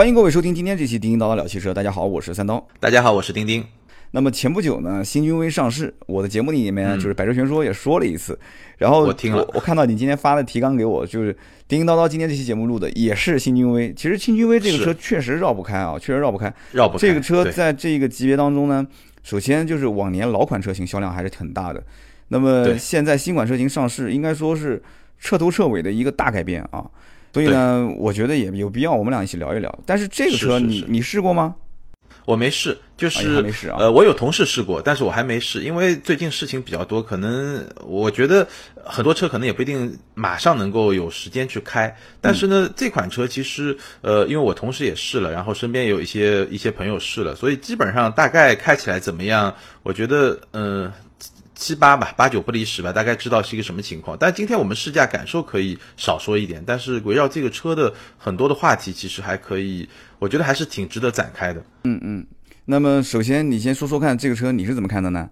欢迎各位收听今天这期《叮叮叨叨聊汽车》。大家好，我是三刀。大家好，我是丁丁。那么前不久呢，新君威上市，我的节目里面就是百车全说也说了一次。然后我听了，我看到你今天发的提纲给我，就是叮叮叨叨今天这期节目录的也是新君威。其实新君威这个车确实绕不开啊，确实绕不开。绕不开。这个车在这个级别当中呢，首先就是往年老款车型销量还是很大的。那么现在新款车型上市，应该说是彻头彻尾的一个大改变啊。所以呢，我觉得也有必要我们俩一起聊一聊。但是这个车你你试过吗？我没试，就是没试啊。呃，我有同事试过，但是我还没试，因为最近事情比较多，可能我觉得很多车可能也不一定马上能够有时间去开。但是呢，这款车其实呃，因为我同事也试了，然后身边有一些一些朋友试了，所以基本上大概开起来怎么样？我觉得嗯。七八吧，八九不离十吧，大概知道是一个什么情况。但今天我们试驾感受可以少说一点，但是围绕这个车的很多的话题，其实还可以，我觉得还是挺值得展开的。嗯嗯，那么首先你先说说看，这个车你是怎么看的呢？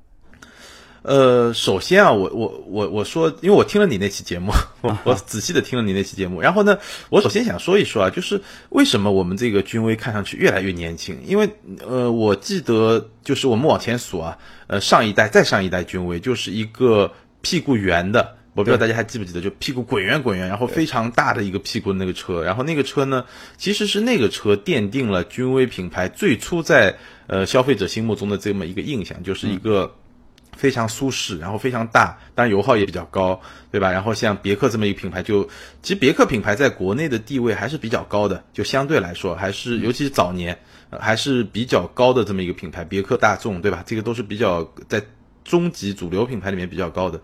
呃，首先啊，我我我我说，因为我听了你那期节目，我我仔细的听了你那期节目，然后呢，我首先想说一说啊，就是为什么我们这个君威看上去越来越年轻？因为呃，我记得就是我们往前数啊，呃，上一代再上一代君威就是一个屁股圆的，我不知道大家还记不记得，就屁股滚圆滚圆，然后非常大的一个屁股的那个车，然后那个车呢，其实是那个车奠定了君威品牌最初在呃消费者心目中的这么一个印象，就是一个。非常舒适，然后非常大，当然油耗也比较高，对吧？然后像别克这么一个品牌，就其实别克品牌在国内的地位还是比较高的，就相对来说还是，尤其是早年还是比较高的这么一个品牌。别克、大众，对吧？这个都是比较在中级主流品牌里面比较高的。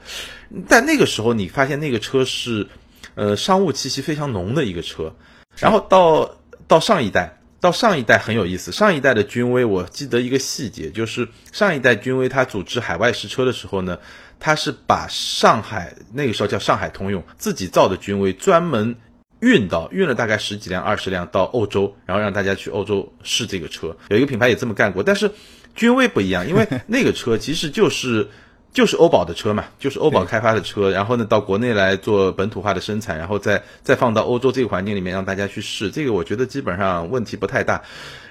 但那个时候你发现那个车是，呃，商务气息非常浓的一个车，然后到到上一代。到上一代很有意思，上一代的君威，我记得一个细节，就是上一代君威它组织海外试车的时候呢，它是把上海那个时候叫上海通用自己造的君威专门运到运了大概十几辆、二十辆到欧洲，然后让大家去欧洲试这个车。有一个品牌也这么干过，但是君威不一样，因为那个车其实就是。就是欧宝的车嘛，就是欧宝开发的车，然后呢到国内来做本土化的生产，然后再再放到欧洲这个环境里面让大家去试，这个我觉得基本上问题不太大。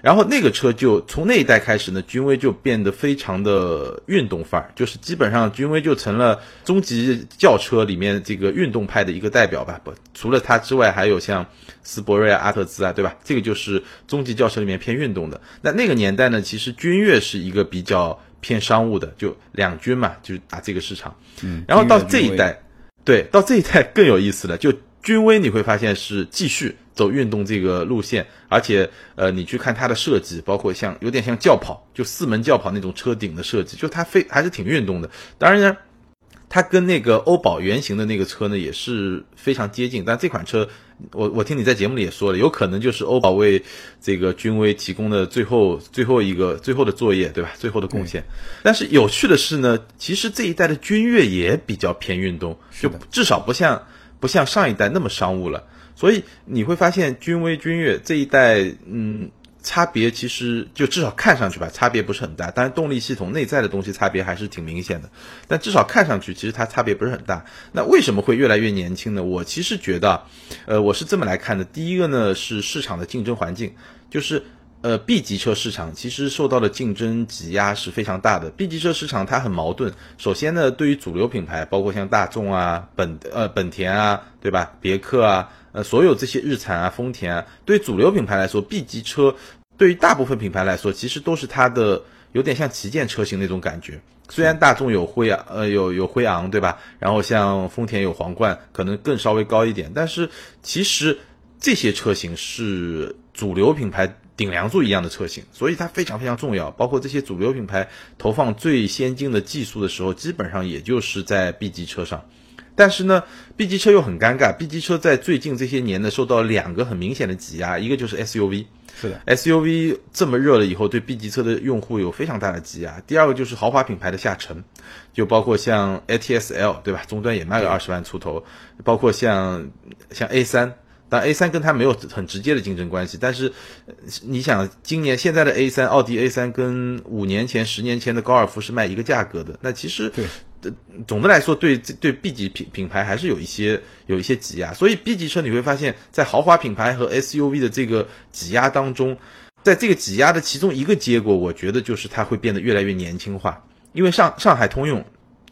然后那个车就从那一代开始呢，君威就变得非常的运动范儿，就是基本上君威就成了中级轿车里面这个运动派的一个代表吧。不，除了它之外，还有像斯铂瑞啊、阿特兹啊，对吧？这个就是中级轿车里面偏运动的。那那个年代呢，其实君越是一个比较。偏商务的，就两军嘛，就是打这个市场。嗯，然后到这一代，对，到这一代更有意思了。就君威，你会发现是继续走运动这个路线，而且呃，你去看它的设计，包括像有点像轿跑，就四门轿跑那种车顶的设计，就它非还是挺运动的。当然呢。它跟那个欧宝原型的那个车呢也是非常接近，但这款车，我我听你在节目里也说了，有可能就是欧宝为这个君威提供的最后最后一个最后的作业，对吧？最后的贡献。但是有趣的是呢，其实这一代的君越也比较偏运动，就至少不像不像上一代那么商务了。所以你会发现君威、君越这一代，嗯。差别其实就至少看上去吧，差别不是很大。但是，动力系统内在的东西差别还是挺明显的。但至少看上去，其实它差别不是很大。那为什么会越来越年轻呢？我其实觉得，呃，我是这么来看的。第一个呢是市场的竞争环境，就是呃 B 级车市场其实受到的竞争挤压是非常大的。B 级车市场它很矛盾。首先呢，对于主流品牌，包括像大众啊、本呃本田啊，对吧？别克啊。呃，所有这些日产啊、丰田啊，对主流品牌来说，B 级车对于大部分品牌来说，其实都是它的有点像旗舰车型那种感觉。虽然大众有辉昂，呃，有有辉昂，对吧？然后像丰田有皇冠，可能更稍微高一点，但是其实这些车型是主流品牌顶梁柱一样的车型，所以它非常非常重要。包括这些主流品牌投放最先进的技术的时候，基本上也就是在 B 级车上。但是呢，B 级车又很尴尬。B 级车在最近这些年呢，受到两个很明显的挤压，一个就是 SUV，是的，SUV 这么热了以后，对 B 级车的用户有非常大的挤压。第二个就是豪华品牌的下沉，就包括像 ATS L，对吧？终端也卖个二十万出头，包括像像 A 三，但 A 三跟它没有很直接的竞争关系。但是你想，今年现在的 A 三，奥迪 A 三跟五年前、十年前的高尔夫是卖一个价格的，那其实对。总的来说对对 B 级品品牌还是有一些有一些挤压，所以 B 级车你会发现在豪华品牌和 SUV 的这个挤压当中，在这个挤压的其中一个结果，我觉得就是它会变得越来越年轻化，因为上上海通用。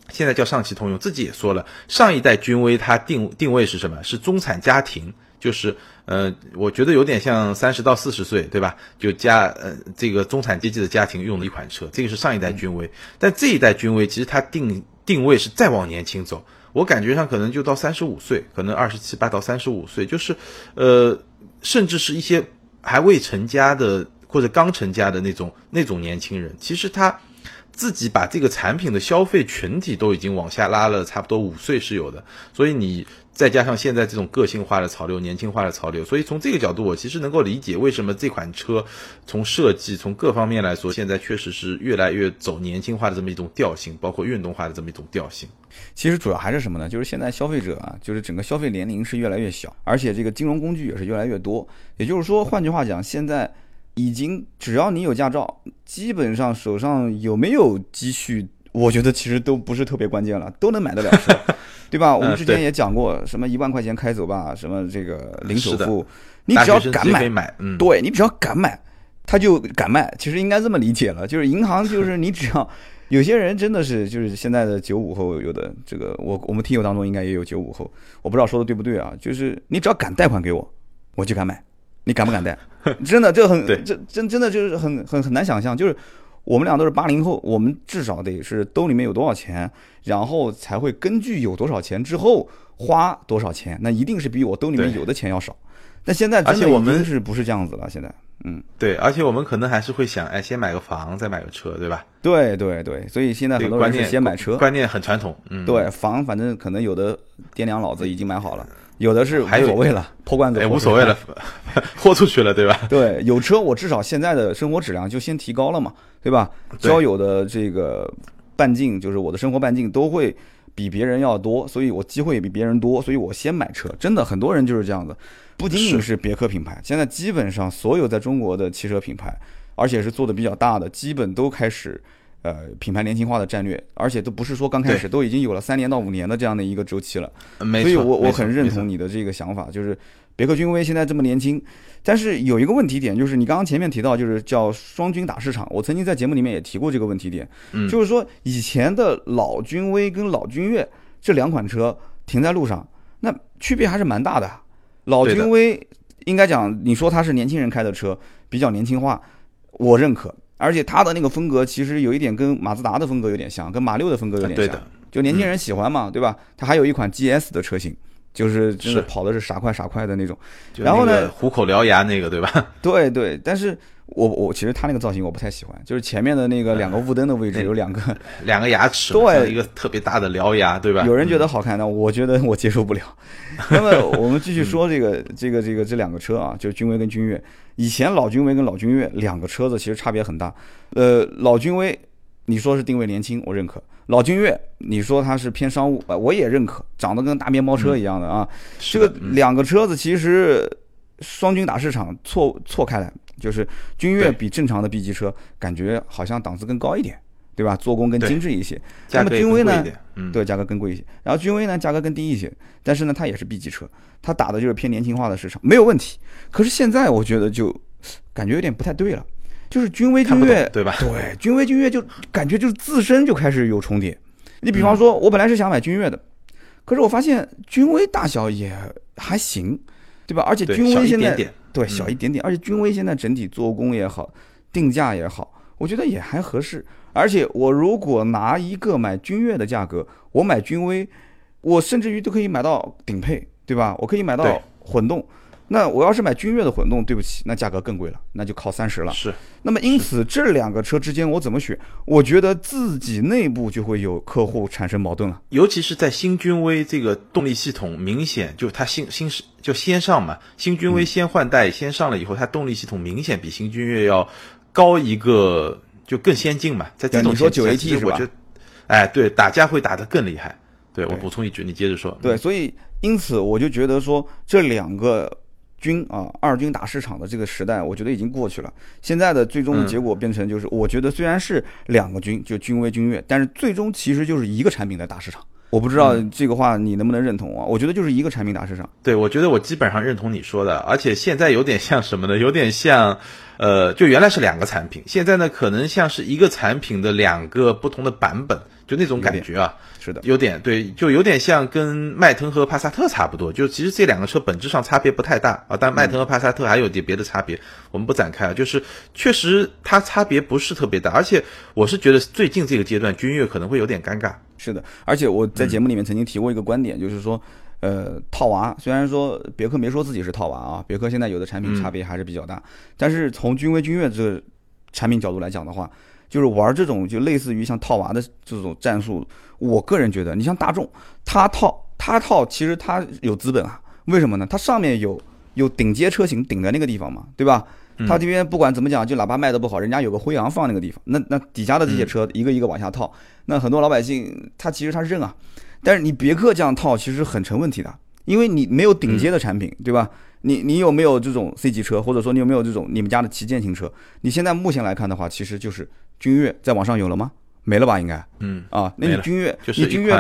现在叫上汽通用，自己也说了，上一代君威它定定位是什么？是中产家庭，就是呃，我觉得有点像三十到四十岁，对吧？就家呃这个中产阶级的家庭用的一款车，这个是上一代君威。但这一代君威其实它定定位是再往年轻走，我感觉上可能就到三十五岁，可能二十七八到三十五岁，就是呃，甚至是一些还未成家的或者刚成家的那种那种年轻人，其实他。自己把这个产品的消费群体都已经往下拉了，差不多五岁是有的。所以你再加上现在这种个性化的潮流、年轻化的潮流，所以从这个角度，我其实能够理解为什么这款车从设计、从各方面来说，现在确实是越来越走年轻化的这么一种调性，包括运动化的这么一种调性。其实主要还是什么呢？就是现在消费者啊，就是整个消费年龄是越来越小，而且这个金融工具也是越来越多。也就是说，换句话讲，现在。已经，只要你有驾照，基本上手上有没有积蓄，我觉得其实都不是特别关键了，都能买得了车，对吧？我们之前也讲过，什么一万块钱开走吧，什么这个零首付，你只要敢买，对你只要敢买，他就敢卖。其实应该这么理解了，就是银行就 是你只要有些人真的是就是现在的九五后，有的这个我我们听友当中应该也有九五后，我不知道说的对不对啊？就是你只要敢贷款给我，我就敢买。你敢不敢贷？真的，这很这真真的就是很很很难想象。就是我们俩都是八零后，我们至少得是兜里面有多少钱，然后才会根据有多少钱之后花多少钱。那一定是比我兜里面有的钱要少。但现在真的已经是不是这样子了？现在，嗯，对，而且我们可能还是会想，哎，先买个房，再买个车，对吧？对对对，所以现在很多人是先买车，观念很传统。嗯，对，房反正可能有的爹娘老子已经买好了。有的是无所谓了，破罐子也无所谓了，豁出去了，对吧？对，有车我至少现在的生活质量就先提高了嘛，对吧？交友的这个半径，就是我的生活半径都会比别人要多，所以我机会也比别人多，所以我先买车。真的，很多人就是这样子，不仅仅是别克品牌，现在基本上所有在中国的汽车品牌，而且是做的比较大的，基本都开始。呃，品牌年轻化的战略，而且都不是说刚开始，都已经有了三年到五年的这样的一个周期了。没错，所以我我很认同你的这个想法，就是别克君威现在这么年轻，但是有一个问题点，就是你刚刚前面提到，就是叫双军打市场。我曾经在节目里面也提过这个问题点，就是说以前的老君威跟老君越这两款车停在路上，那区别还是蛮大的。老君威应该讲，你说它是年轻人开的车，比较年轻化，我认可。而且它的那个风格其实有一点跟马自达的风格有点像，跟马六的风格有点像，就年轻人喜欢嘛，对吧？它还有一款 GS 的车型，就是真的跑的是傻快傻快的那种。然后呢，虎口獠牙那个，对吧？对对，但是我我其实他那个造型我不太喜欢，就是前面的那个两个雾灯的位置有两个 两个牙齿，对，一个特别大的獠牙，对吧？有人觉得好看，那我觉得我接受不了。那么我们继续说这个这个这个这两个车啊，就是君威跟君越。以前老君威跟老君越两个车子其实差别很大，呃，老君威你说是定位年轻，我认可；老君越你说它是偏商务，我也认可，长得跟大面包车一样的啊。这个两个车子其实双军打市场错错开来，就是君越比正常的 B 级车感觉好像档次更高一点。对吧？做工更精致一些。那么君威呢？对，价格更贵一些。然后君威呢，价格更低一些。但是呢，它也是 B 级车，它打的就是偏年轻化的市场，没有问题。可是现在我觉得就感觉有点不太对了，就是君威君越，对吧？对，君威君越就感觉就是自身就开始有重叠。你比方说，我本来是想买君越的，可是我发现君威大小也还行，对吧？而且君威现在对小一点点，而且君威现在整体做工也好，定价也好，我觉得也还合适。而且我如果拿一个买君越的价格，我买君威，我甚至于都可以买到顶配，对吧？我可以买到混动。那我要是买君越的混动，对不起，那价格更贵了，那就靠三十了。是。那么因此这两个车之间我怎么选？我觉得自己内部就会有客户产生矛盾了。尤其是在新君威这个动力系统明显就它新新是就先上嘛，新君威先换代先上了以后，它动力系统明显比新君越要高一个。就更先进嘛，在这种说九 AT 是吧？哎，对，打架会打得更厉害。对我补充一句，你接着说。对，所以因此我就觉得说，这两个军啊二军打市场的这个时代，我觉得已经过去了。现在的最终的结果变成就是，我觉得虽然是两个军，就军威、军越，但是最终其实就是一个产品在打市场。我不知道这个话你能不能认同啊？我觉得就是一个产品打市场。对，我觉得我基本上认同你说的，而且现在有点像什么呢？有点像。呃，就原来是两个产品，现在呢可能像是一个产品的两个不同的版本，就那种感觉啊，是的，有点对，就有点像跟迈腾和帕萨特差不多，就其实这两个车本质上差别不太大啊，但迈腾和帕萨特还有点别的差别，我们不展开啊，就是确实它差别不是特别大，而且我是觉得最近这个阶段君越可能会有点尴尬，是的，而且我在节目里面曾经提过一个观点，就是说。呃，套娃虽然说别克没说自己是套娃啊，别克现在有的产品差别还是比较大。但是从君威、君越这个产品角度来讲的话，就是玩这种就类似于像套娃的这种战术，我个人觉得，你像大众，它套它套，其实它有资本啊。为什么呢？它上面有有顶阶车型顶在那个地方嘛，对吧？它这边不管怎么讲，就哪怕卖的不好，人家有个辉昂放那个地方，那那底下的这些车一个一个往下套，那很多老百姓他其实他认啊。但是你别克这样套其实很成问题的，因为你没有顶阶的产品，对吧？你你有没有这种 C 级车，或者说你有没有这种你们家的旗舰型车？你现在目前来看的话，其实就是君越在网上有了吗？没了吧？应该，嗯啊，那你君越就是君越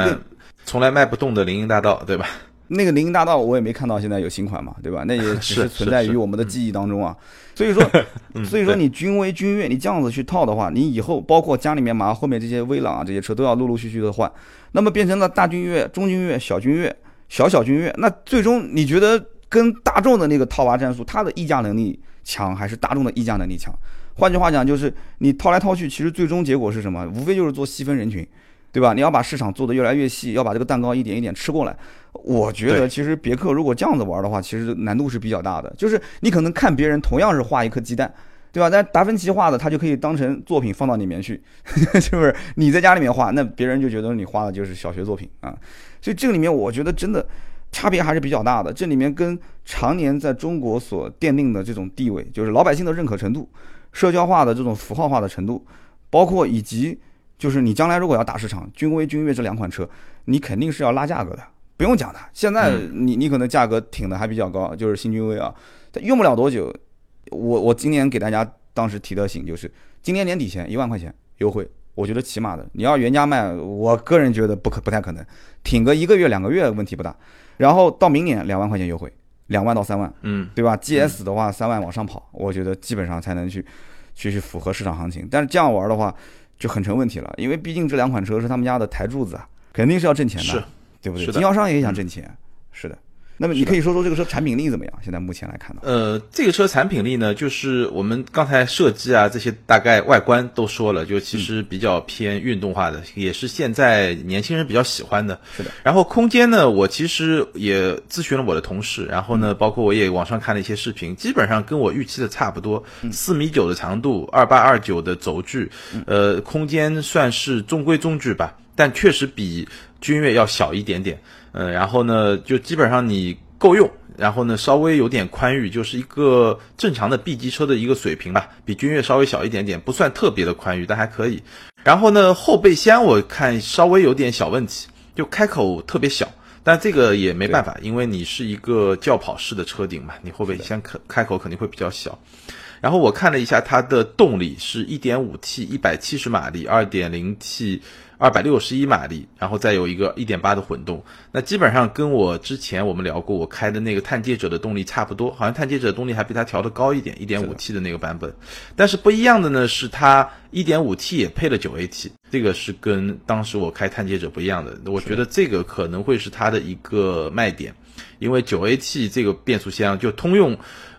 从来卖不动的林荫大道，对吧？那个林荫大道我也没看到现在有新款嘛，对吧？那也 只是存在于我们的记忆当中啊。所以说，所以说你君威、君越，你这样子去套的话，你以后包括家里面马上后面这些威朗啊这些车都要陆陆续续的换，那么变成了大君越、中君越、小君越、小小君越，那最终你觉得跟大众的那个套娃战术，它的溢价能力强还是大众的溢价能力强？换句话讲，就是你套来套去，其实最终结果是什么？无非就是做细分人群。对吧？你要把市场做得越来越细，要把这个蛋糕一点一点吃过来。我觉得其实别克如果这样子玩的话，其实难度是比较大的。就是你可能看别人同样是画一颗鸡蛋，对吧？但达芬奇画的，他就可以当成作品放到里面去，是不是？你在家里面画，那别人就觉得你画的就是小学作品啊。所以这个里面，我觉得真的差别还是比较大的。这里面跟常年在中国所奠定的这种地位，就是老百姓的认可程度、社交化的这种符号化的程度，包括以及。就是你将来如果要打市场，君威、君越这两款车，你肯定是要拉价格的，不用讲的。现在你你可能价格挺的还比较高，就是新君威啊，它用不了多久。我我今年给大家当时提的醒就是，今年年底前一万块钱优惠，我觉得起码的。你要原价卖，我个人觉得不可不太可能，挺个一个月两个月问题不大。然后到明年两万块钱优惠，两万到三万，嗯，对吧？GS 的话三万往上跑，我觉得基本上才能去去去符合市场行情。但是这样玩的话。就很成问题了，因为毕竟这两款车是他们家的台柱子啊，肯定是要挣钱的，对不对？经销商也想挣钱，是的。那么你可以说说这个车产品力怎么样？现在目前来看呢？呃，这个车产品力呢，就是我们刚才设计啊这些大概外观都说了，就其实比较偏运动化的，也是现在年轻人比较喜欢的。是的。然后空间呢，我其实也咨询了我的同事，然后呢，包括我也网上看了一些视频，基本上跟我预期的差不多。四米九的长度，二八二九的轴距，呃，空间算是中规中矩吧，但确实比君越要小一点点。呃，然后呢，就基本上你够用，然后呢，稍微有点宽裕，就是一个正常的 B 级车的一个水平吧，比君越稍微小一点点，不算特别的宽裕，但还可以。然后呢，后备箱我看稍微有点小问题，就开口特别小，但这个也没办法，因为你是一个轿跑式的车顶嘛，你后备箱开开口肯定会比较小。然后我看了一下它的动力是 1.5T，一百七十马力，2.0T。二百六十一马力，然后再有一个一点八的混动，那基本上跟我之前我们聊过我开的那个探界者的动力差不多，好像探界者动力还比它调的高一点，一点五 T 的那个版本。但是不一样的呢，是它一点五 T 也配了九 AT，这个是跟当时我开探界者不一样的。我觉得这个可能会是它的一个卖点，因为九 AT 这个变速箱就通用。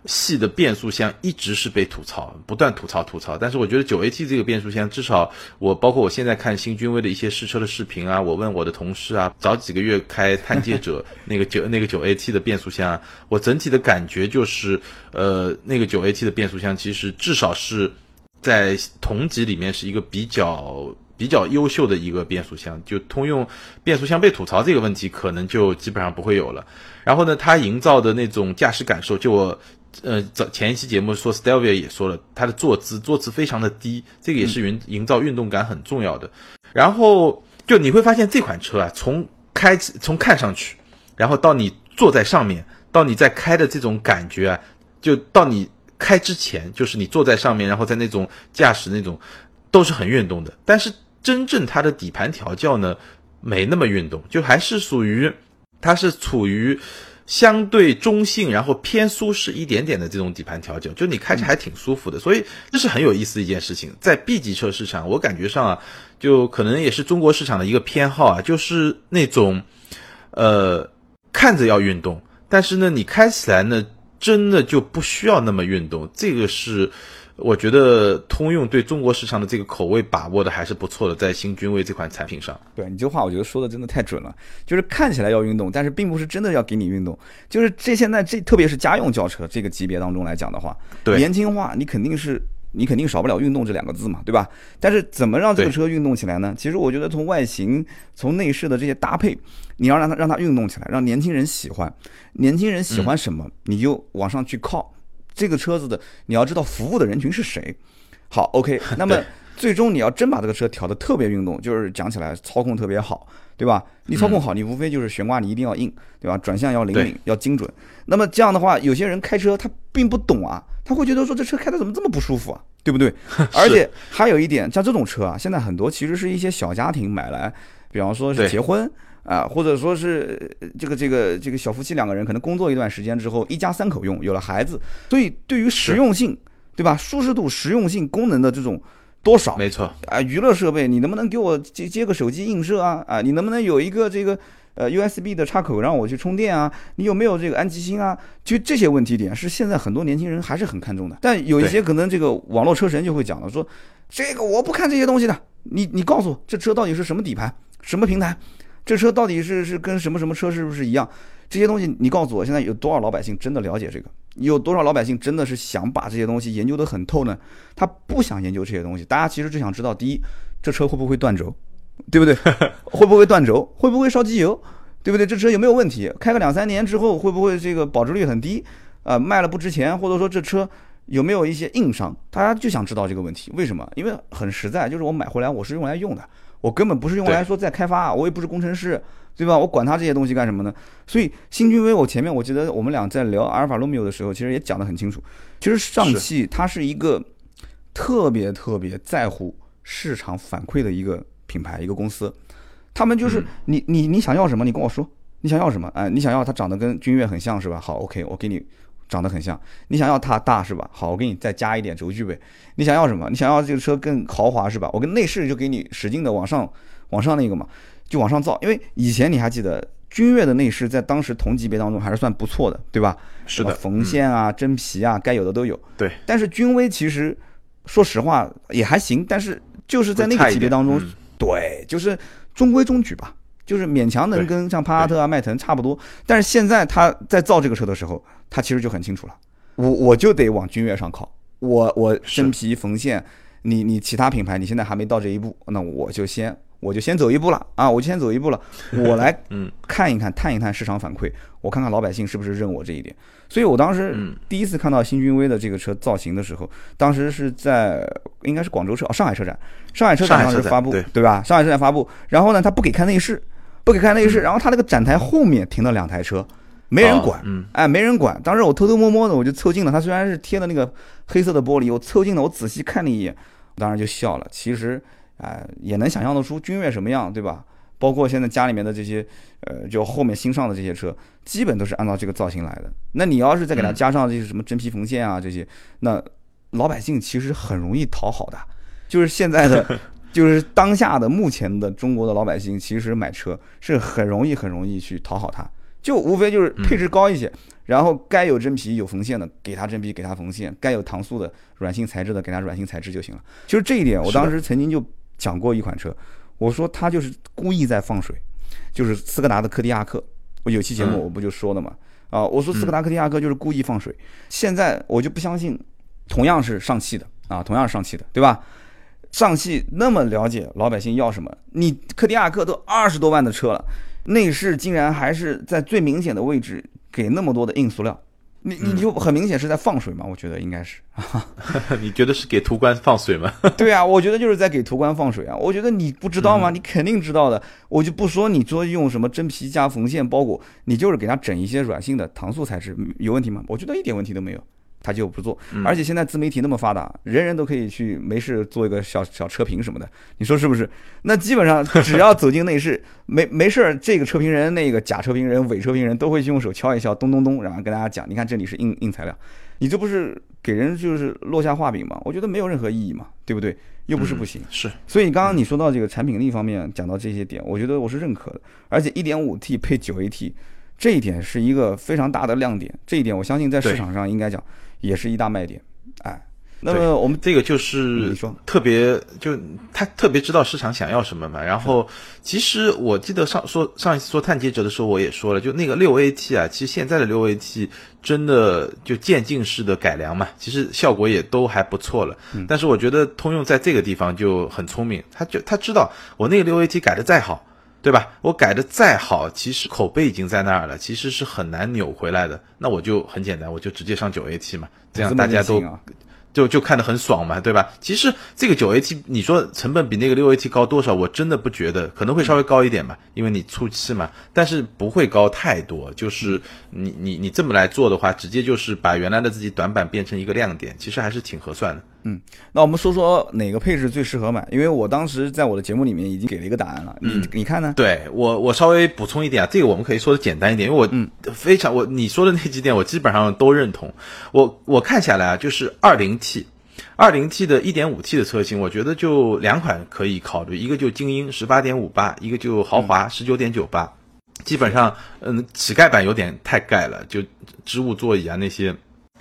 系的变速箱一直是被吐槽，不断吐槽吐槽。但是我觉得九 AT 这个变速箱，至少我包括我现在看新君威的一些试车的视频啊，我问我的同事啊，早几个月开探界者 那个九那个九 AT 的变速箱，我整体的感觉就是，呃，那个九 AT 的变速箱其实至少是在同级里面是一个比较比较优秀的一个变速箱。就通用变速箱被吐槽这个问题，可能就基本上不会有了。然后呢，它营造的那种驾驶感受，就我。呃，早前一期节目说，Stelvia 也说了，它的坐姿坐姿非常的低，这个也是营营造运动感很重要的。然后就你会发现这款车啊，从开从看上去，然后到你坐在上面，到你在开的这种感觉啊，就到你开之前，就是你坐在上面，然后在那种驾驶那种，都是很运动的。但是真正它的底盘调教呢，没那么运动，就还是属于，它是处于。相对中性，然后偏舒适一点点的这种底盘调教，就你开着还挺舒服的，所以这是很有意思的一件事情。在 B 级车市场，我感觉上啊，就可能也是中国市场的一个偏好啊，就是那种，呃，看着要运动，但是呢，你开起来呢，真的就不需要那么运动，这个是。我觉得通用对中国市场的这个口味把握的还是不错的，在新君威这款产品上。对你这话，我觉得说的真的太准了。就是看起来要运动，但是并不是真的要给你运动。就是这现在这特别是家用轿车这个级别当中来讲的话，年轻化你肯定是你肯定少不了运动这两个字嘛，对吧？但是怎么让这个车运动起来呢？其实我觉得从外形、从内饰的这些搭配，你要让它让它运动起来，让年轻人喜欢。年轻人喜欢什么，你就往上去靠。这个车子的，你要知道服务的人群是谁。好，OK，那么最终你要真把这个车调的特别运动，就是讲起来操控特别好，对吧？你操控好，你无非就是悬挂你一定要硬，对吧？转向要灵敏，要精准。那么这样的话，有些人开车他并不懂啊，他会觉得说这车开的怎么这么不舒服啊，对不对？而且还有一点，像这种车啊，现在很多其实是一些小家庭买来，比方说是结婚。啊，或者说是这个这个这个小夫妻两个人可能工作一段时间之后，一家三口用，有了孩子，所以对于实用性，对吧？舒适度、实用性、功能的这种多少，没错啊。娱乐设备，你能不能给我接接个手机映射啊？啊，你能不能有一个这个呃 USB 的插口让我去充电啊？你有没有这个安吉星啊？就这些问题点是现在很多年轻人还是很看重的。但有一些可能这个网络车神就会讲了，说这个我不看这些东西的，你你告诉我这车到底是什么底盘，什么平台？这车到底是是跟什么什么车是不是一样？这些东西你告诉我，现在有多少老百姓真的了解这个？有多少老百姓真的是想把这些东西研究得很透呢？他不想研究这些东西，大家其实只想知道：第一，这车会不会断轴，对不对？会不会断轴？会不会烧机油？对不对？这车有没有问题？开个两三年之后会不会这个保值率很低？啊，卖了不值钱，或者说这车有没有一些硬伤？大家就想知道这个问题。为什么？因为很实在，就是我买回来我是用来用的。我根本不是用来说在开发，我也不是工程师，对吧？我管他这些东西干什么呢？所以新君威，我前面我记得我们俩在聊阿尔法罗密欧的时候，其实也讲得很清楚。其实上汽它是一个特别特别在乎市场反馈的一个品牌，一个公司。他们就是你你你想要什么，你跟我说，你想要什么？哎，你想要它长得跟君越很像是吧？好，OK，我给你。长得很像，你想要它大是吧？好，我给你再加一点轴距呗。你想要什么？你想要这个车更豪华是吧？我跟内饰就给你使劲的往上，往上那个嘛，就往上造。因为以前你还记得，君越的内饰在当时同级别当中还是算不错的，对吧？是的，缝线啊、真皮啊，该有的都有。对。但是君威其实，说实话也还行，但是就是在那个级别当中，对，就是中规中矩吧。就是勉强能跟像帕萨特啊、迈腾差不多，但是现在他在造这个车的时候，他其实就很清楚了，我我就得往君越上靠，我我真皮缝线，你你其他品牌你现在还没到这一步，那我就先我就先走一步了。啊，我就先走一步了，我来 嗯。看一看探一探市场反馈，我看看老百姓是不是认我这一点，所以我当时第一次看到新君威的这个车造型的时候，当时是在应该是广州车哦上海车展，上海车展当时发布对吧？上海车展发布，然后呢他不给看内饰。不给看内饰，然后他那个展台后面停了两台车，没人管，哎，没人管。当时我偷偷摸摸的我就凑近了，他虽然是贴的那个黑色的玻璃，我凑近了，我仔细看了一眼，当时就笑了。其实，哎，也能想象得出君越什么样，对吧？包括现在家里面的这些，呃，就后面新上的这些车，基本都是按照这个造型来的。那你要是再给它加上这些什么真皮缝线啊这些，那老百姓其实很容易讨好的，就是现在的。就是当下的目前的中国的老百姓，其实买车是很容易很容易去讨好他，就无非就是配置高一些，然后该有真皮有缝线的给他真皮给他缝线，该有搪塑的软性材质的给他软性材质就行了。就是这一点，我当时曾经就讲过一款车，我说他就是故意在放水，就是斯柯达的柯迪亚克，我有期节目我不就说了嘛，啊，我说斯柯达柯迪亚克就是故意放水，现在我就不相信，同样是上汽的啊，同样是上汽的，对吧？上汽那么了解老百姓要什么，你柯迪亚克都二十多万的车了，内饰竟然还是在最明显的位置给那么多的硬塑料，你你就很明显是在放水嘛？我觉得应该是。你觉得是给途观放水吗？对啊，我觉得就是在给途观放水啊。我觉得你不知道吗？你肯定知道的。我就不说你说用什么真皮加缝线包裹，你就是给它整一些软性的搪塑材质，有问题吗？我觉得一点问题都没有。他就不做，而且现在自媒体那么发达，人人都可以去没事做一个小小车评什么的，你说是不是？那基本上只要走进内饰，没 没事儿，这个车评人、那个假车评人、伪车评人都会去用手敲一敲，咚咚咚，然后跟大家讲，你看这里是硬硬材料，你这不是给人就是落下画饼吗？我觉得没有任何意义嘛，对不对？又不是不行，是。所以刚刚你说到这个产品力方面讲到这些点，我觉得我是认可的，而且 1.5T 配 9AT 这一点是一个非常大的亮点，这一点我相信在市场上应该讲。也是一大卖点，哎，那么我们这个就是特别，就他特别知道市场想要什么嘛。然后，其实我记得上说上一次说碳接折的时候，我也说了，就那个六 AT 啊，其实现在的六 AT 真的就渐进式的改良嘛，其实效果也都还不错了。但是我觉得通用在这个地方就很聪明，他就他知道我那个六 AT 改的再好。对吧？我改的再好，其实口碑已经在那儿了，其实是很难扭回来的。那我就很简单，我就直接上九 AT 嘛，这样大家都。就就看得很爽嘛，对吧？其实这个九 AT，你说成本比那个六 AT 高多少？我真的不觉得，可能会稍微高一点嘛，因为你初期嘛，但是不会高太多。就是你你你这么来做的话，直接就是把原来的自己短板变成一个亮点，其实还是挺合算的。嗯，那我们说说哪个配置最适合买？因为我当时在我的节目里面已经给了一个答案了，你你看呢？对我我稍微补充一点啊，这个我们可以说的简单一点，因为我嗯非常我你说的那几点我基本上都认同。我我看下来啊，就是二零。T，二零 T 的一点五 T 的车型，我觉得就两款可以考虑，一个就精英十八点五八，一个就豪华十九点九八。基本上，嗯，乞丐版有点太盖了，就织物座椅啊那些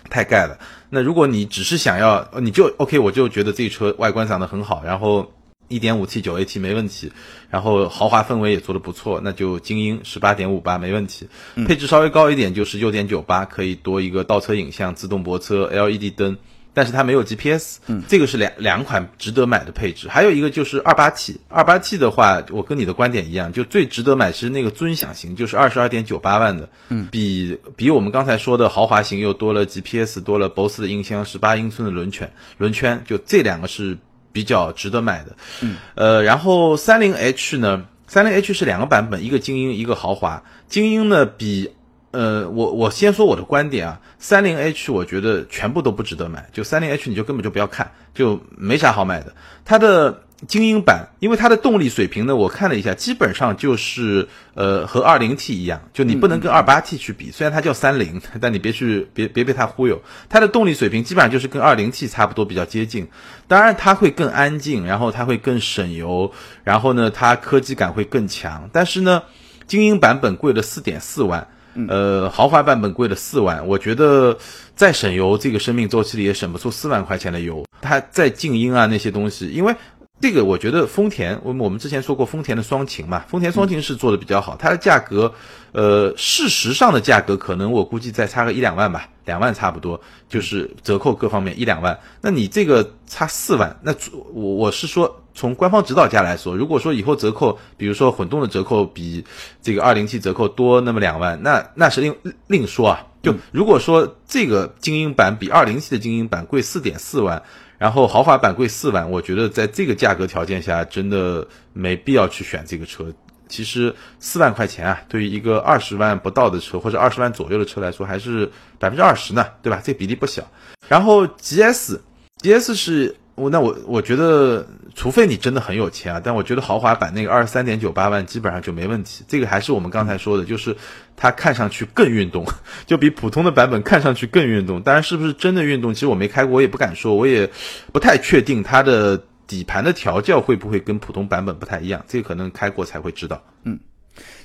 太盖了。那如果你只是想要，你就 OK，我就觉得这车外观长得很好，然后一点五 T 九 AT 没问题，然后豪华氛围也做得不错，那就精英十八点五八没问题。配置稍微高一点就十九点九八，可以多一个倒车影像、自动泊车、LED 灯。但是它没有 GPS，嗯，这个是两两款值得买的配置。还有一个就是二八 T，二八 T 的话，我跟你的观点一样，就最值得买是那个尊享型，就是二十二点九八万的，嗯，比比我们刚才说的豪华型又多了 GPS，多了 BOSS 的音箱，十八英寸的轮圈，轮圈，就这两个是比较值得买的。嗯，呃，然后三零 H 呢，三零 H 是两个版本，一个精英，一个豪华。精英呢比。呃，我我先说我的观点啊，三零 H 我觉得全部都不值得买，就三零 H 你就根本就不要看，就没啥好买的。它的精英版，因为它的动力水平呢，我看了一下，基本上就是呃和二零 T 一样，就你不能跟二八 T 去比，虽然它叫三零，但你别去别别被它忽悠，它的动力水平基本上就是跟二零 T 差不多，比较接近。当然它会更安静，然后它会更省油，然后呢它科技感会更强，但是呢精英版本贵了四点四万。呃，豪华版本贵了四万，我觉得再省油，这个生命周期里也省不出四万块钱的油。它再静音啊那些东西，因为这个我觉得丰田，我们我们之前说过丰田的双擎嘛，丰田双擎是做的比较好，它的价格，呃，事实上的价格可能我估计再差个一两万吧，两万差不多，就是折扣各方面一两万。那你这个差四万，那我我是说。从官方指导价来说，如果说以后折扣，比如说混动的折扣比这个二零 T 折扣多那么两万，那那是另另说啊。就如果说这个精英版比二零 T 的精英版贵四点四万，然后豪华版贵四万，我觉得在这个价格条件下，真的没必要去选这个车。其实四万块钱啊，对于一个二十万不到的车或者二十万左右的车来说，还是百分之二十呢，对吧？这比例不小。然后 GS，GS 是。我那我我觉得，除非你真的很有钱啊，但我觉得豪华版那个二十三点九八万基本上就没问题。这个还是我们刚才说的，就是它看上去更运动，就比普通的版本看上去更运动。当然，是不是真的运动，其实我没开过，我也不敢说，我也不太确定它的底盘的调教会不会跟普通版本不太一样。这个可能开过才会知道。嗯，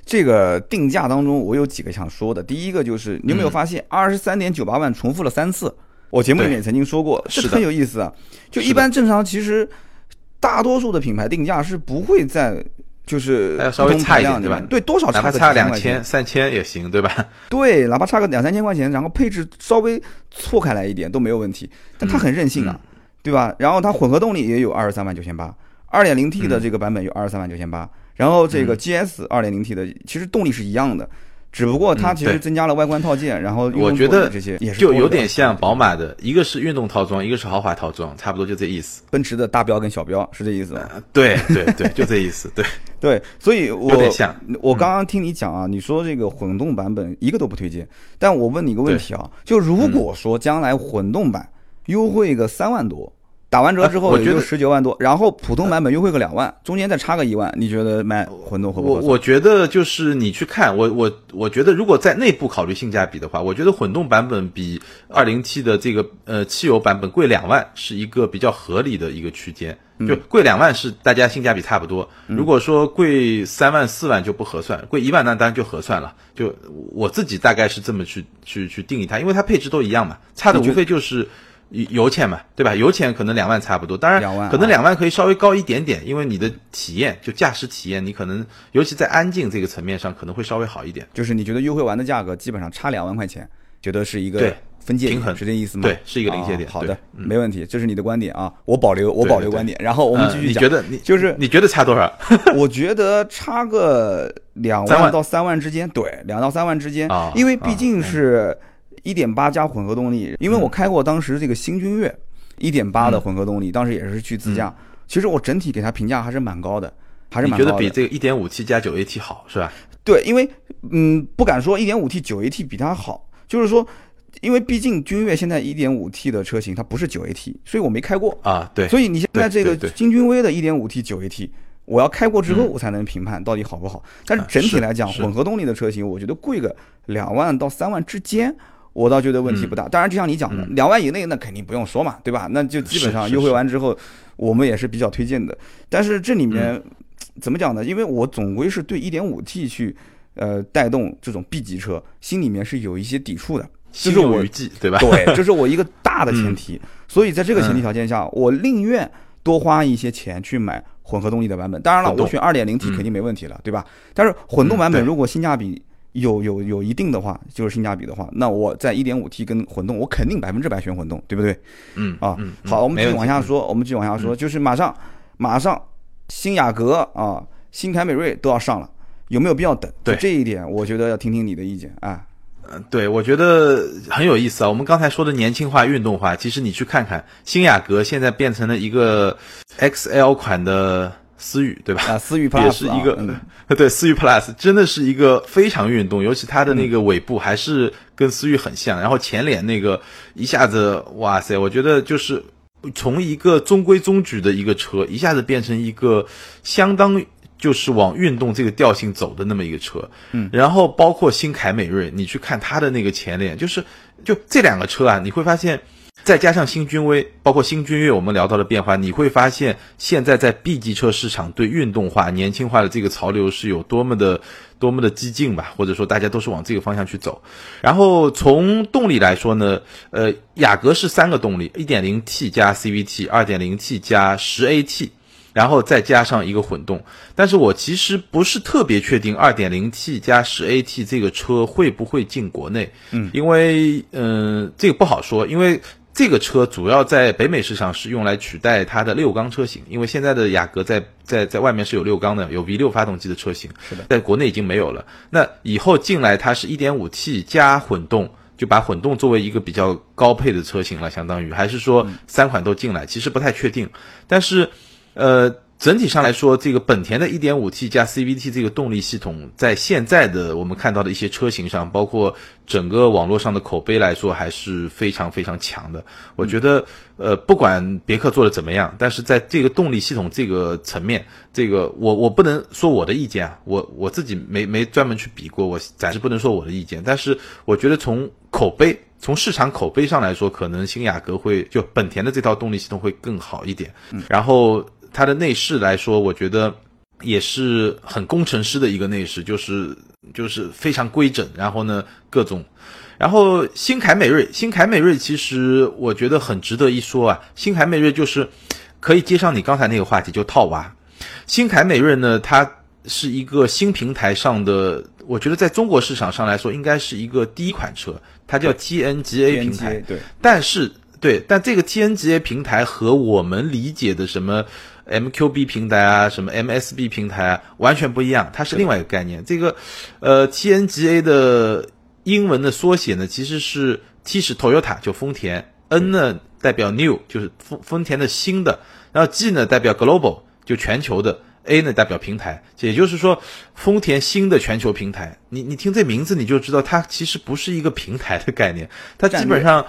这个定价当中，我有几个想说的。第一个就是，你有没有发现二十三点九八万重复了三次？我节目里面也曾经说过，是很有意思啊。就一般正常，其实大多数的品牌定价是不会在就是稍微差一点，对吧？对，多少差个差两千、三千也行，对吧？对，哪怕差个两三千块钱，然后配置稍微错开来一点都没有问题。但它很任性啊，对吧？然后它混合动力也有二十三万九千八，二点零 T 的这个版本有二十三万九千八，然后这个 GS 二点零 T 的其实动力是一样的。只不过它其实增加了外观套件，然后我觉得这些也是就有点像宝马的，一个是运动套装，一个是豪华套装，差不多就这意思。奔驰的大标跟小标是这意思吗？对对对，就这意思。对 对，所以我有点像。我刚刚听你讲啊，你说这个混动版本一个都不推荐，但我问你一个问题啊，就如果说将来混动版优惠个三万多。打完折之后也就十九万多，然后普通版本优惠个两万，中间再差个一万，你觉得买混动会不会？我我觉得就是你去看，我我我觉得如果在内部考虑性价比的话，我觉得混动版本比二零 T 的这个呃汽油版本贵两万是一个比较合理的一个区间，就贵两万是大家性价比差不多。如果说贵三万四万就不合算，贵一万那当然就合算了。就我自己大概是这么去去去定义它，因为它配置都一样嘛，差的无非就是。油钱嘛，对吧？油钱可能两万差不多，当然可能两万可以稍微高一点点，因为你的体验就驾驶体验，你可能尤其在安静这个层面上可能会稍微好一点。就是你觉得优惠完的价格基本上差两万块钱，觉得是一个分界平衡，是这意思吗？对，是一个临界点。好的，没问题，这是你的观点啊，我保留，我保留观点。然后我们继续讲，你觉得你就是你觉得差多少？我觉得差个两万到三万之间，对，两到三万之间，因为毕竟是一点八加混合动力，因为我开过当时这个新君越。一点八的混合动力，当时也是去自驾。其实我整体给它评价还是蛮高的，还是蛮高的。觉得比这个一点五 T 加九 AT 好是吧？对，因为嗯，不敢说一点五 T 九 AT 比它好，就是说，因为毕竟君越现在一点五 T 的车型它不是九 AT，所以我没开过啊。对，所以你现在这个金君威的一点五 T 九 AT，我要开过之后我才能评判到底好不好。但是整体来讲，混合动力的车型，我觉得贵个两万到三万之间。我倒觉得问题不大，当然就像你讲的，两万以内那肯定不用说嘛，对吧？那就基本上优惠完之后，我们也是比较推荐的。但是这里面怎么讲呢？因为我总归是对一点五 T 去呃带动这种 B 级车，心里面是有一些抵触的，这是我对吧？对，这是我一个大的前提。所以在这个前提条件下，我宁愿多花一些钱去买混合动力的版本。当然了，我选二点零 T 肯定没问题了，对吧？但是混动版本如果性价比，有有有一定的话，就是性价比的话，那我在一点五 T 跟混动，我肯定百分之百选混动，对不对？嗯啊，好，我们继续往下说，我们继续往下说，就是马上马上新雅阁啊，新凯美瑞都要上了，有没有必要等？对这一点，我觉得要听听你的意见啊。嗯，对，我觉得很有意思啊。我们刚才说的年轻化、运动化，其实你去看看新雅阁现在变成了一个 XL 款的。思域对吧？啊，思域 Plus 也是一个，对，思域 Plus 真的是一个非常运动，尤其它的那个尾部还是跟思域很像，然后前脸那个一下子，哇塞，我觉得就是从一个中规中矩的一个车，一下子变成一个相当就是往运动这个调性走的那么一个车。嗯，然后包括新凯美瑞，你去看它的那个前脸，就是就这两个车啊，你会发现。再加上新君威，包括新君越，我们聊到的变化，你会发现现在在 B 级车市场对运动化、年轻化的这个潮流是有多么的、多么的激进吧？或者说大家都是往这个方向去走。然后从动力来说呢，呃，雅阁是三个动力：1.0T 加 CVT，2.0T 加 10AT，然后再加上一个混动。但是我其实不是特别确定 2.0T 加 10AT 这个车会不会进国内，嗯，因为嗯，这个不好说，因为。这个车主要在北美市场是用来取代它的六缸车型，因为现在的雅阁在在在外面是有六缸的，有 V 六发动机的车型，是的，在国内已经没有了。那以后进来它是一点五 T 加混动，就把混动作为一个比较高配的车型了，相当于还是说三款都进来，其实不太确定。但是，呃。整体上来说，这个本田的 1.5T 加 CVT 这个动力系统，在现在的我们看到的一些车型上，包括整个网络上的口碑来说，还是非常非常强的。我觉得，呃，不管别克做的怎么样，但是在这个动力系统这个层面，这个我我不能说我的意见啊，我我自己没没专门去比过，我暂时不能说我的意见。但是我觉得从口碑、从市场口碑上来说，可能新雅阁会就本田的这套动力系统会更好一点。然后。它的内饰来说，我觉得也是很工程师的一个内饰，就是就是非常规整。然后呢，各种，然后新凯美瑞，新凯美瑞其实我觉得很值得一说啊。新凯美瑞就是可以接上你刚才那个话题，就套娃。新凯美瑞呢，它是一个新平台上的，我觉得在中国市场上来说，应该是一个第一款车，它叫 TNGA 平台。对，但是。对，但这个 TNGA 平台和我们理解的什么 MQB 平台啊，什么 MSB 平台啊，完全不一样，它是另外一个概念。这个呃 TNGA 的英文的缩写呢，其实是 T 是 Toyota 就丰田，N 呢代表 New 就是丰丰田的新的，然后 G 呢代表 Global 就全球的。A 呢代表平台，也就是说，丰田新的全球平台。你你听这名字你就知道，它其实不是一个平台的概念，它基本上，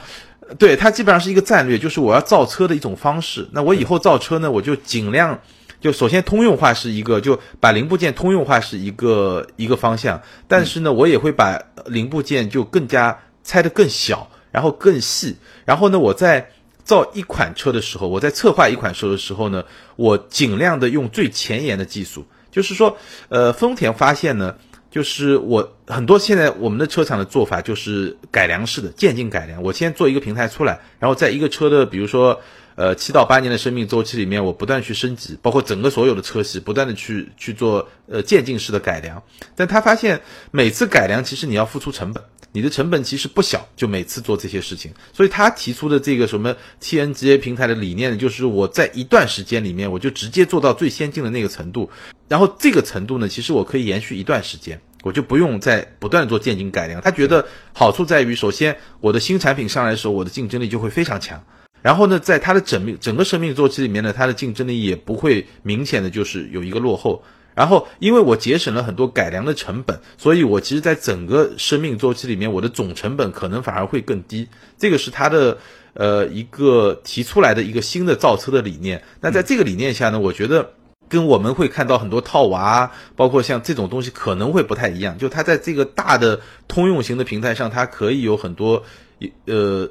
对它基本上是一个战略，就是我要造车的一种方式。那我以后造车呢，我就尽量就首先通用化是一个，就把零部件通用化是一个一个方向。但是呢，我也会把零部件就更加拆得更小，然后更细。然后呢，我在。造一款车的时候，我在策划一款车的时候呢，我尽量的用最前沿的技术。就是说，呃，丰田发现呢，就是我很多现在我们的车厂的做法就是改良式的渐进改良。我先做一个平台出来，然后在一个车的比如说呃七到八年的生命周期里面，我不断去升级，包括整个所有的车系不断的去去做呃渐进式的改良。但他发现每次改良其实你要付出成本。你的成本其实不小，就每次做这些事情，所以他提出的这个什么 TNGA 平台的理念呢，就是我在一段时间里面，我就直接做到最先进的那个程度，然后这个程度呢，其实我可以延续一段时间，我就不用再不断做渐进改良。他觉得好处在于，首先我的新产品上来的时候，我的竞争力就会非常强，然后呢，在它的整整个生命周期里面呢，它的竞争力也不会明显的就是有一个落后。然后，因为我节省了很多改良的成本，所以我其实，在整个生命周期里面，我的总成本可能反而会更低。这个是它的呃一个提出来的一个新的造车的理念。那在这个理念下呢，我觉得跟我们会看到很多套娃，包括像这种东西可能会不太一样。就它在这个大的通用型的平台上，它可以有很多呃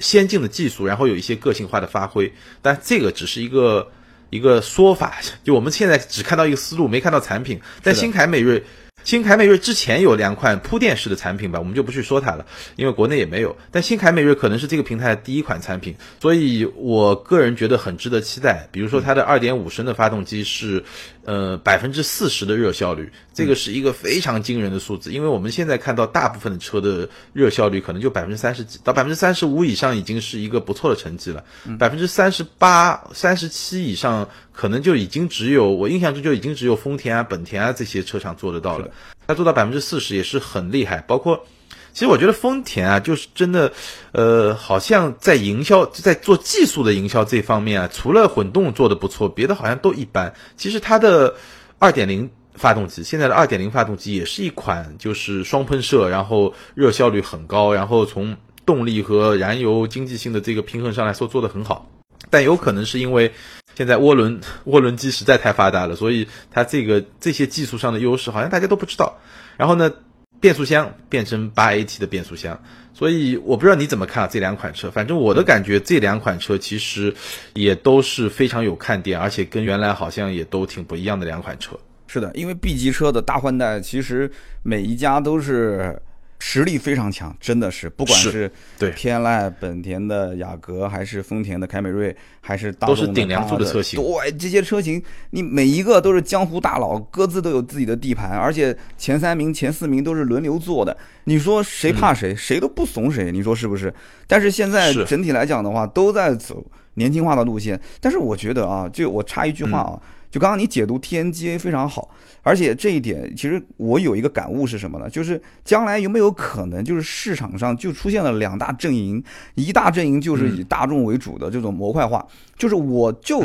先进的技术，然后有一些个性化的发挥。但这个只是一个。一个说法，就我们现在只看到一个思路，没看到产品。但新凯美瑞。新凯美瑞之前有两款铺垫式的产品吧，我们就不去说它了，因为国内也没有。但新凯美瑞可能是这个平台的第一款产品，所以我个人觉得很值得期待。比如说它的二点五升的发动机是，呃百分之四十的热效率，这个是一个非常惊人的数字。因为我们现在看到大部分的车的热效率可能就百分之三十几到百分之三十五以上已经是一个不错的成绩了，百分之三十八、三十七以上可能就已经只有我印象中就已经只有丰田啊、本田啊这些车厂做得到了。它做到百分之四十也是很厉害，包括，其实我觉得丰田啊，就是真的，呃，好像在营销，在做技术的营销这方面啊，除了混动做的不错，别的好像都一般。其实它的二点零发动机，现在的二点零发动机也是一款就是双喷射，然后热效率很高，然后从动力和燃油经济性的这个平衡上来说做的很好。但有可能是因为现在涡轮涡轮机实在太发达了，所以它这个这些技术上的优势好像大家都不知道。然后呢，变速箱变成八 AT 的变速箱，所以我不知道你怎么看啊这两款车。反正我的感觉，这两款车其实也都是非常有看点，而且跟原来好像也都挺不一样的两款车。是的，因为 B 级车的大换代，其实每一家都是。实力非常强，真的是，不管是对天籁、本田的雅阁，还是丰田的凯美瑞，还是大众的，都是顶梁柱的车型。对，这些车型，你每一个都是江湖大佬，各自都有自己的地盘，而且前三名、前四名都是轮流坐的。你说谁怕谁？谁都不怂谁，你说是不是？但是现在整体来讲的话，都在走年轻化的路线。但是我觉得啊，就我插一句话啊。就刚刚你解读 TNGA 非常好，而且这一点其实我有一个感悟是什么呢？就是将来有没有可能，就是市场上就出现了两大阵营，一大阵营就是以大众为主的这种模块化，就是我就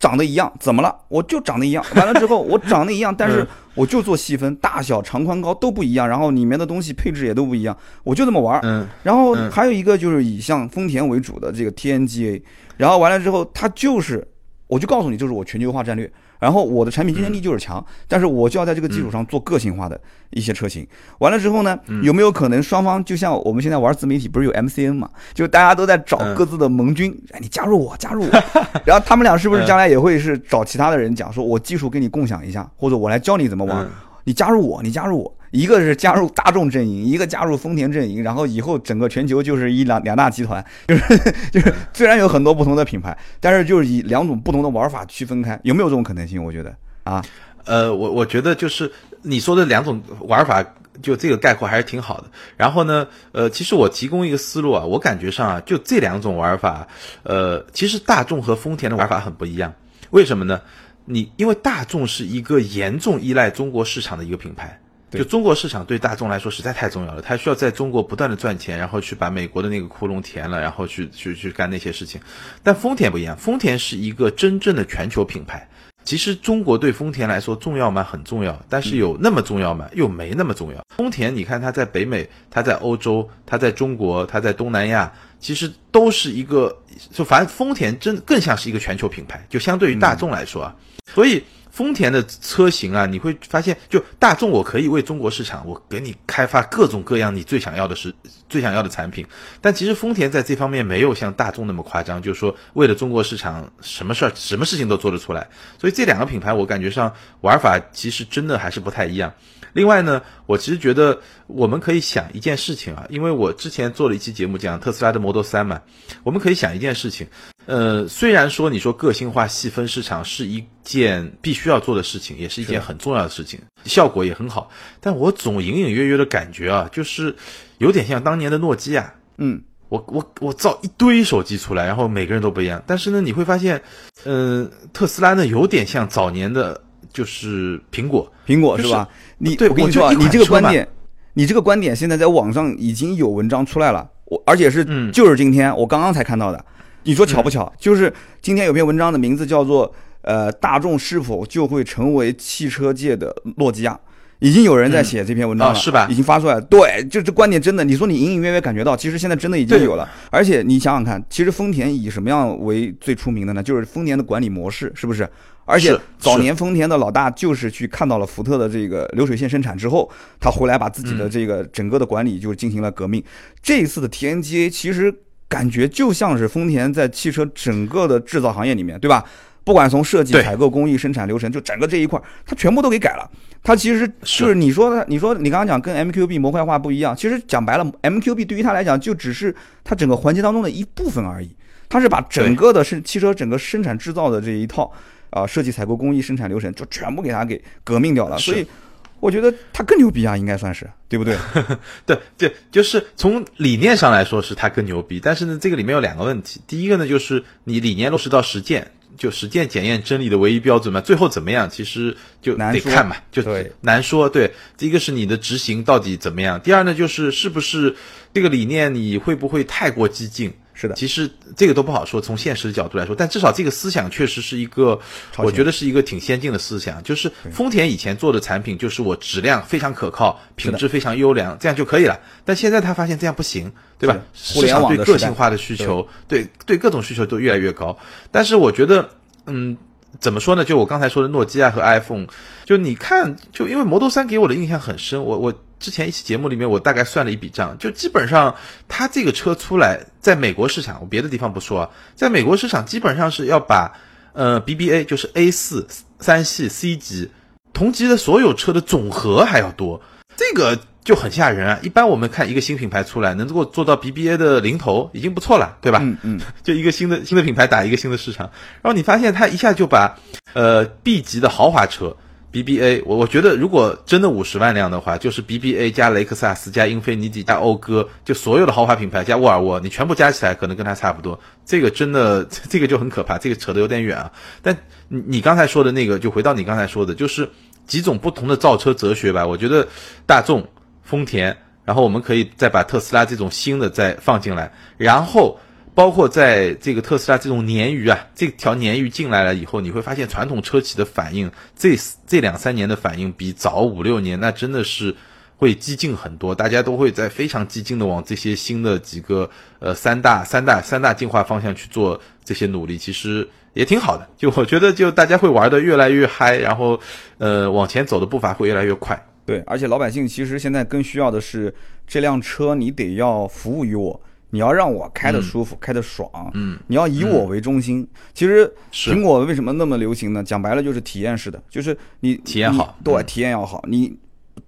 长得一样，怎么了？我就长得一样，完了之后我长得一样，但是 我就做细分，大小、长、宽、高都不一样，然后里面的东西配置也都不一样，我就这么玩。嗯。然后还有一个就是以像丰田为主的这个 TNGA，然后完了之后，它就是，我就告诉你，就是我全球化战略。然后我的产品竞争力就是强，但是我就要在这个基础上做个性化的一些车型。完了之后呢，有没有可能双方就像我们现在玩自媒体，不是有 MCN 嘛？就大家都在找各自的盟军，哎，你加入我，加入我。然后他们俩是不是将来也会是找其他的人讲，说我技术跟你共享一下，或者我来教你怎么玩？你加入我，你加入我。一个是加入大众阵营，一个加入丰田阵营，然后以后整个全球就是一两两大集团，就是就是虽然有很多不同的品牌，但是就是以两种不同的玩法区分开，有没有这种可能性？我觉得啊，呃，我我觉得就是你说的两种玩法，就这个概括还是挺好的。然后呢，呃，其实我提供一个思路啊，我感觉上啊，就这两种玩法，呃，其实大众和丰田的玩法很不一样。为什么呢？你因为大众是一个严重依赖中国市场的一个品牌。就中国市场对大众来说实在太重要了，它需要在中国不断的赚钱，然后去把美国的那个窟窿填了，然后去去去干那些事情。但丰田不一样，丰田是一个真正的全球品牌。其实中国对丰田来说重要吗？很重要，但是有那么重要吗？又没那么重要。丰田，你看它在北美，它在欧洲，它在中国，它在东南亚，其实都是一个，就反正丰田真更像是一个全球品牌，就相对于大众来说啊，所以。丰田的车型啊，你会发现，就大众，我可以为中国市场，我给你开发各种各样你最想要的是最想要的产品。但其实丰田在这方面没有像大众那么夸张，就是说为了中国市场，什么事儿、什么事情都做得出来。所以这两个品牌，我感觉上玩法其实真的还是不太一样。另外呢，我其实觉得我们可以想一件事情啊，因为我之前做了一期节目讲特斯拉的 Model 3嘛，我们可以想一件事情。呃，虽然说你说个性化细分市场是一件必须要做的事情，也是一件很重要的事情，效果也很好，但我总隐隐约约的感觉啊，就是有点像当年的诺基亚。嗯，我我我造一堆手机出来，然后每个人都不一样，但是呢，你会发现，呃，特斯拉呢有点像早年的，就是苹果，苹果是吧？你对我跟你说，啊你这个观点，你这个观点现在在网上已经有文章出来了，我而且是就是今天我刚刚才看到的。你说巧不巧？就是今天有篇文章的名字叫做“呃，大众是否就会成为汽车界的诺基亚”，已经有人在写这篇文章了，是吧？已经发出来了。对，就这观点真的，你说你隐隐约约感觉到，其实现在真的已经有了。而且你想想看，其实丰田以什么样为最出名的呢？就是丰田的管理模式，是不是？而且早年丰田的老大就是去看到了福特的这个流水线生产之后，他回来把自己的这个整个的管理就进行了革命。这一次的 TNGA 其实。感觉就像是丰田在汽车整个的制造行业里面，对吧？不管从设计、采购、工艺、生产流程，就整个这一块，它全部都给改了。它其实就是你说的，你说你刚刚讲跟 MQB 模块化不一样，其实讲白了，MQB 对于它来讲就只是它整个环节当中的一部分而已。它是把整个的是汽车整个生产制造的这一套啊设计、采购、工艺、生产流程，就全部给它给革命掉了。所以。我觉得他更牛逼啊，应该算是对不对？对对，就是从理念上来说是他更牛逼，但是呢，这个里面有两个问题。第一个呢，就是你理念落实到实践，就实践检验真理的唯一标准嘛，最后怎么样，其实就得看嘛，就难说。对，第一个是你的执行到底怎么样，第二呢，就是是不是这个理念你会不会太过激进。是的，其实这个都不好说。从现实的角度来说，但至少这个思想确实是一个，我觉得是一个挺先进的思想。就是丰田以前做的产品，就是我质量非常可靠，品质非常优良，这样就可以了。但现在他发现这样不行，对吧？互联网对个性化的需求，对对各种需求都越来越高。但是我觉得，嗯，怎么说呢？就我刚才说的诺基亚和 iPhone，就你看，就因为 Model 3给我的印象很深，我我。之前一期节目里面，我大概算了一笔账，就基本上它这个车出来，在美国市场，我别的地方不说啊，在美国市场基本上是要把呃 BBA 就是 A 四三系 C 级同级的所有车的总和还要多，这个就很吓人啊！一般我们看一个新品牌出来，能够做到 BBA 的零头已经不错了，对吧？嗯嗯，就一个新的新的品牌打一个新的市场，然后你发现它一下就把呃 B 级的豪华车。BBA，我我觉得如果真的五十万辆的话，就是 BBA 加雷克萨斯加英菲尼迪加讴歌，就所有的豪华品牌加沃尔沃，你全部加起来可能跟它差不多。这个真的，这个就很可怕，这个扯得有点远啊。但你你刚才说的那个，就回到你刚才说的，就是几种不同的造车哲学吧。我觉得大众、丰田，然后我们可以再把特斯拉这种新的再放进来，然后。包括在这个特斯拉这种鲶鱼啊，这条鲶鱼进来了以后，你会发现传统车企的反应，这这两三年的反应比早五六年那真的是会激进很多，大家都会在非常激进的往这些新的几个呃三大三大三大进化方向去做这些努力，其实也挺好的。就我觉得，就大家会玩的越来越嗨，然后呃往前走的步伐会越来越快。对，而且老百姓其实现在更需要的是这辆车，你得要服务于我。你要让我开的舒服，开的爽，嗯，你要以我为中心。其实苹果为什么那么流行呢？讲白了就是体验式的，就是你体验好，对，体验要好。你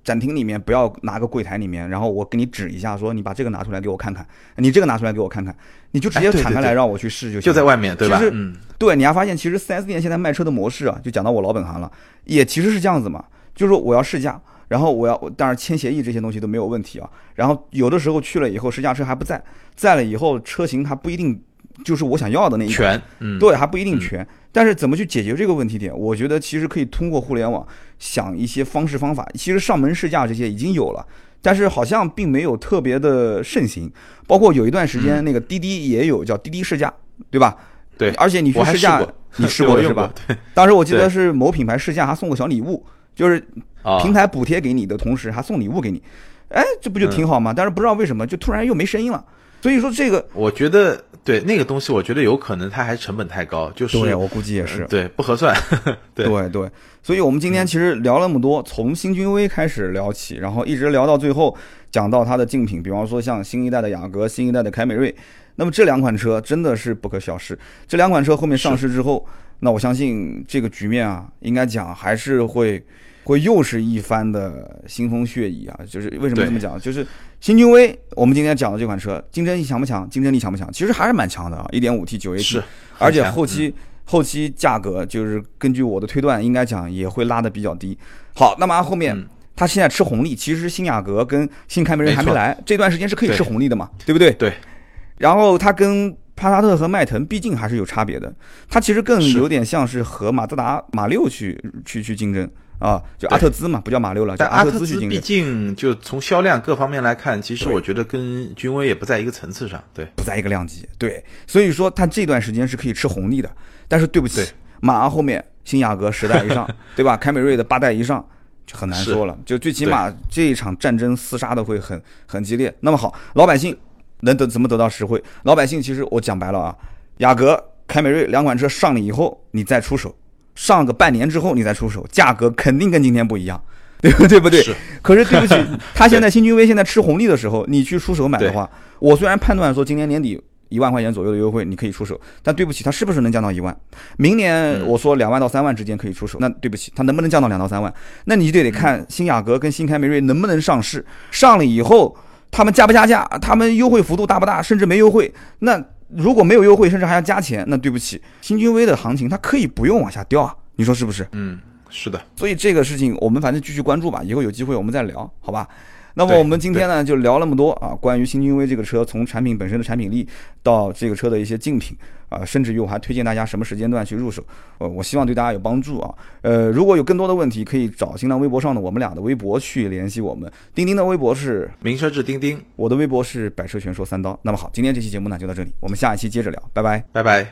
展厅里面不要拿个柜台里面，然后我给你指一下，说你把这个拿出来给我看看，你这个拿出来给我看看，你就直接敞开来让我去试就行。就在外面，对吧？嗯，对，你还发现其实四 S 店现在卖车的模式啊，就讲到我老本行了，也其实是这样子嘛，就是说我要试驾。然后我要当然签协议这些东西都没有问题啊。然后有的时候去了以后，试驾车还不在，在了以后车型还不一定就是我想要的那一全，嗯，对，还不一定全。但是怎么去解决这个问题点？我觉得其实可以通过互联网想一些方式方法。其实上门试驾这些已经有了，但是好像并没有特别的盛行。包括有一段时间那个滴滴也有叫滴滴试驾，对吧？对，而且你去试驾，你试过 是吧？对，当时我记得是某品牌试驾还送个小礼物，就是平台补贴给你的同时还送礼物给你，哎，这不就挺好吗？但是不知道为什么就突然又没声音了。所以说这个，我觉得对那个东西，我觉得有可能它还成本太高，就是对我估计也是对不合算。对对对，所以我们今天其实聊了那么多，从新君威开始聊起，然后一直聊到最后，讲到它的竞品，比方说像新一代的雅阁、新一代的凯美瑞。那么这两款车真的是不可小视。这两款车后面上市之后，那我相信这个局面啊，应该讲还是会会又是一番的腥风血雨啊。就是为什么这么讲？就是新君威，我们今天讲的这款车，竞争力强不强？竞争力强不强？其实还是蛮强的啊。1.5T 9AT，是，而且后期后期价格就是根据我的推断，应该讲也会拉的比较低。好，那么后面它现在吃红利，其实新雅阁跟新凯美瑞还没来，这段时间是可以吃红利的嘛？对不对？对。然后它跟帕萨特和迈腾毕竟还是有差别的，它其实更有点像是和马自达马六去去去竞争啊，就阿特兹嘛，不叫马六了，叫阿特兹去竞争。毕竟就从销量各方面来看，其实我觉得跟君威也不在一个层次上，对，不在一个量级。对，所以说它这段时间是可以吃红利的，但是对不起，马上后面新雅阁十代以上，对吧？凯美瑞的八代以上就很难说了，就最起码这一场战争厮杀的会很很激烈。那么好，老百姓。能得怎么得到实惠？老百姓其实我讲白了啊，雅阁、凯美瑞两款车上了以后，你再出手，上个半年之后你再出手，价格肯定跟今天不一样，对不对？不对？可是对不起，他现在新君威现在吃红利的时候，你去出手买的话，我虽然判断说今年年底一万块钱左右的优惠你可以出手，但对不起，它是不是能降到一万？明年我说两万到三万之间可以出手，那对不起，它能不能降到两到三万？那你就得看新雅阁跟新凯美瑞能不能上市，上了以后。他们加不加价？他们优惠幅度大不大？甚至没优惠？那如果没有优惠，甚至还要加钱，那对不起，新君威的行情它可以不用往下掉啊！你说是不是？嗯，是的。所以这个事情我们反正继续关注吧，以后有机会我们再聊，好吧？那么我们今天呢就聊那么多啊，关于新君威这个车，从产品本身的产品力到这个车的一些竞品啊，甚至于我还推荐大家什么时间段去入手，呃，我希望对大家有帮助啊。呃，如果有更多的问题，可以找新浪微博上的我们俩的微博去联系我们。钉钉的微博是名车志钉钉，我的微博是百车全说三刀。那么好，今天这期节目呢就到这里，我们下一期接着聊，拜拜，拜拜。